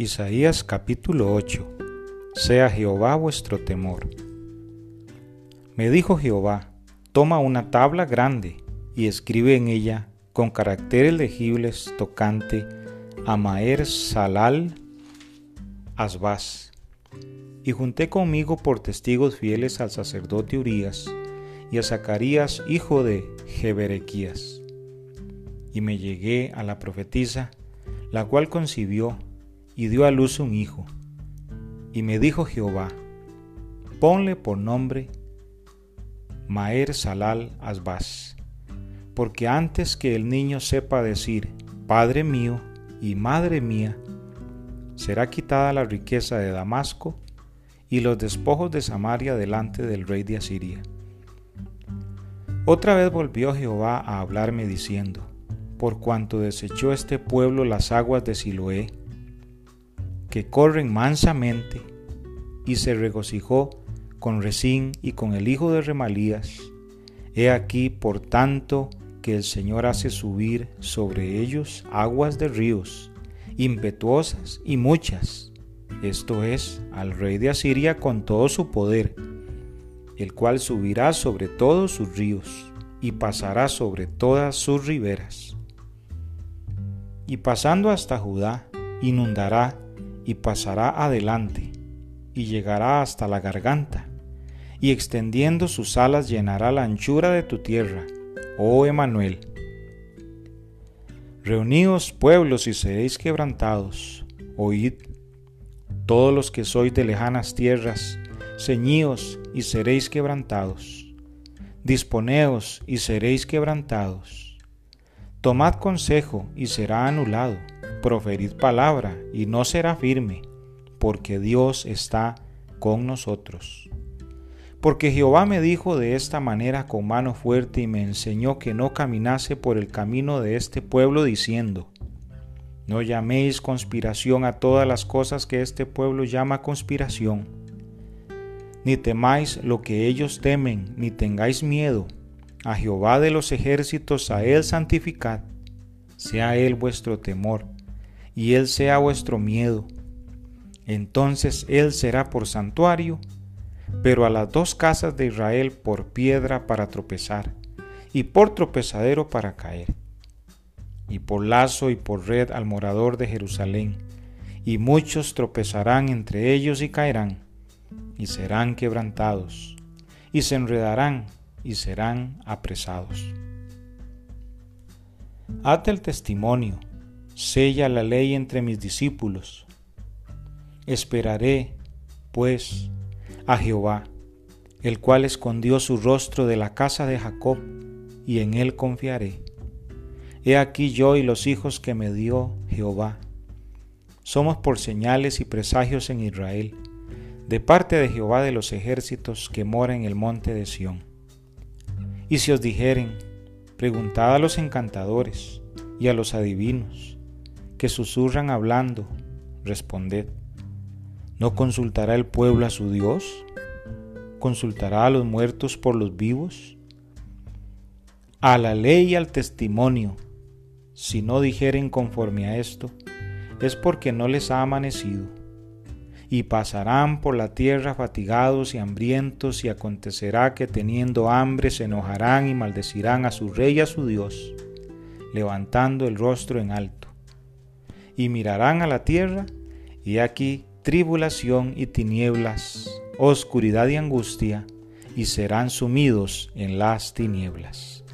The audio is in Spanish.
Isaías capítulo 8 Sea Jehová vuestro temor. Me dijo Jehová, toma una tabla grande y escribe en ella con caracteres legibles tocante a Salal Asbaz. Y junté conmigo por testigos fieles al sacerdote Urías y a Zacarías hijo de Jeberequías. Y me llegué a la profetisa, la cual concibió y dio a luz un hijo. Y me dijo Jehová, ponle por nombre Maer Salal Asbaz, porque antes que el niño sepa decir, Padre mío y Madre mía, será quitada la riqueza de Damasco y los despojos de Samaria delante del rey de Asiria. Otra vez volvió Jehová a hablarme diciendo, por cuanto desechó este pueblo las aguas de Siloé, que corren mansamente, y se regocijó con Resín y con el hijo de Remalías. He aquí, por tanto, que el Señor hace subir sobre ellos aguas de ríos, impetuosas y muchas, esto es, al rey de Asiria con todo su poder, el cual subirá sobre todos sus ríos y pasará sobre todas sus riberas. Y pasando hasta Judá, inundará y pasará adelante, y llegará hasta la garganta, y extendiendo sus alas llenará la anchura de tu tierra, oh Emanuel. Reuníos pueblos y seréis quebrantados, oíd, todos los que sois de lejanas tierras, ceñíos y seréis quebrantados, disponeos y seréis quebrantados. Tomad consejo y será anulado proferid palabra y no será firme, porque Dios está con nosotros. Porque Jehová me dijo de esta manera con mano fuerte y me enseñó que no caminase por el camino de este pueblo diciendo, no llaméis conspiración a todas las cosas que este pueblo llama conspiración, ni temáis lo que ellos temen, ni tengáis miedo. A Jehová de los ejércitos, a Él santificad, sea Él vuestro temor y Él sea vuestro miedo. Entonces Él será por santuario, pero a las dos casas de Israel por piedra para tropezar, y por tropezadero para caer, y por lazo y por red al morador de Jerusalén, y muchos tropezarán entre ellos y caerán, y serán quebrantados, y se enredarán y serán apresados. Ate el testimonio, sella la ley entre mis discípulos. Esperaré, pues, a Jehová, el cual escondió su rostro de la casa de Jacob, y en él confiaré. He aquí yo y los hijos que me dio Jehová. Somos por señales y presagios en Israel, de parte de Jehová de los ejércitos que mora en el monte de Sión. Y si os dijeren, preguntad a los encantadores y a los adivinos, que susurran hablando, responded. ¿No consultará el pueblo a su Dios? ¿Consultará a los muertos por los vivos? A la ley y al testimonio, si no dijeren conforme a esto, es porque no les ha amanecido. Y pasarán por la tierra fatigados y hambrientos, y acontecerá que teniendo hambre se enojarán y maldecirán a su rey y a su Dios, levantando el rostro en alto y mirarán a la tierra, y aquí tribulación y tinieblas, oscuridad y angustia, y serán sumidos en las tinieblas.